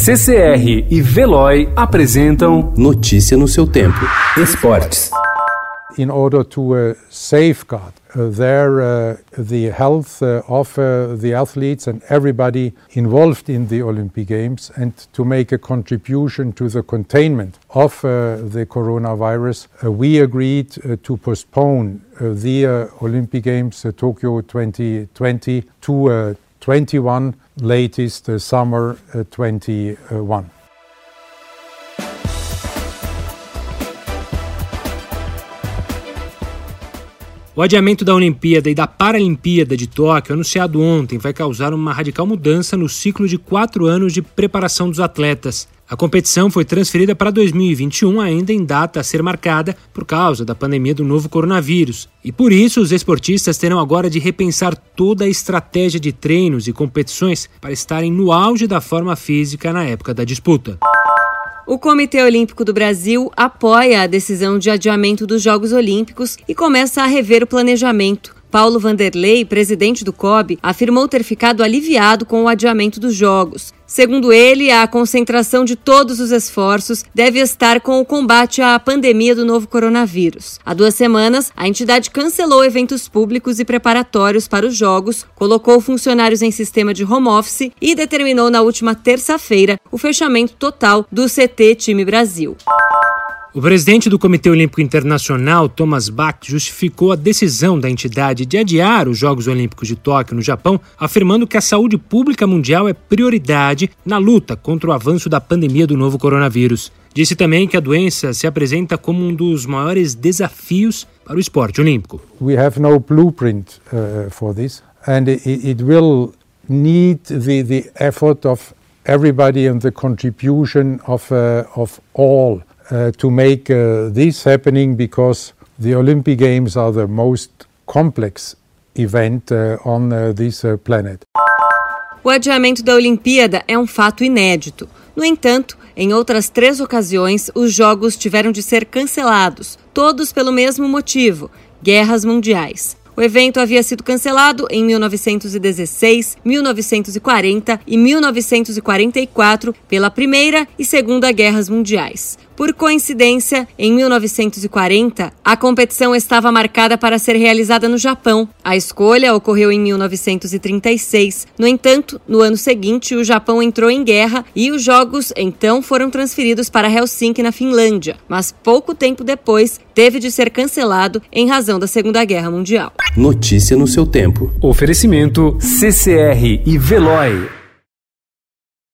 CCR e Veloy apresentam Notícia no seu tempo. Esportes. in order to uh, safeguard uh, their uh, the health uh, of uh, the athletes and everybody involved in the Olympic Games and to make a contribution to the containment of uh, the coronavirus, uh, we agreed uh, to postpone uh, the uh, Olympic Games uh, Tokyo 2020 to uh, 21 latest uh, summer uh, 21. O adiamento da Olimpíada e da Paralimpíada de Tóquio, anunciado ontem, vai causar uma radical mudança no ciclo de quatro anos de preparação dos atletas. A competição foi transferida para 2021, ainda em data a ser marcada por causa da pandemia do novo coronavírus. E por isso, os esportistas terão agora de repensar toda a estratégia de treinos e competições para estarem no auge da forma física na época da disputa. O Comitê Olímpico do Brasil apoia a decisão de adiamento dos Jogos Olímpicos e começa a rever o planejamento. Paulo Vanderlei, presidente do COB, afirmou ter ficado aliviado com o adiamento dos Jogos. Segundo ele, a concentração de todos os esforços deve estar com o combate à pandemia do novo coronavírus. Há duas semanas, a entidade cancelou eventos públicos e preparatórios para os Jogos, colocou funcionários em sistema de home office e determinou na última terça-feira o fechamento total do CT Time Brasil. O presidente do Comitê Olímpico Internacional, Thomas Bach, justificou a decisão da entidade de adiar os Jogos Olímpicos de Tóquio no Japão, afirmando que a saúde pública mundial é prioridade na luta contra o avanço da pandemia do novo coronavírus. Disse também que a doença se apresenta como um dos maiores desafios para o esporte olímpico. We have no blueprint uh, for this, and it, it will need the, the effort of everybody and the contribution of, uh, of all uh, to make uh, this happening because the Olympic Games are the most complex event uh, on uh, this uh, planet. O adiamento da Olimpíada é um fato inédito. No entanto, em outras três ocasiões, os Jogos tiveram de ser cancelados, todos pelo mesmo motivo: guerras mundiais. O evento havia sido cancelado em 1916, 1940 e 1944 pela Primeira e Segunda Guerras Mundiais. Por coincidência, em 1940, a competição estava marcada para ser realizada no Japão. A escolha ocorreu em 1936. No entanto, no ano seguinte, o Japão entrou em guerra e os Jogos então foram transferidos para Helsinki, na Finlândia. Mas pouco tempo depois, teve de ser cancelado em razão da Segunda Guerra Mundial. Notícia no seu tempo. Oferecimento CCR e Veloy.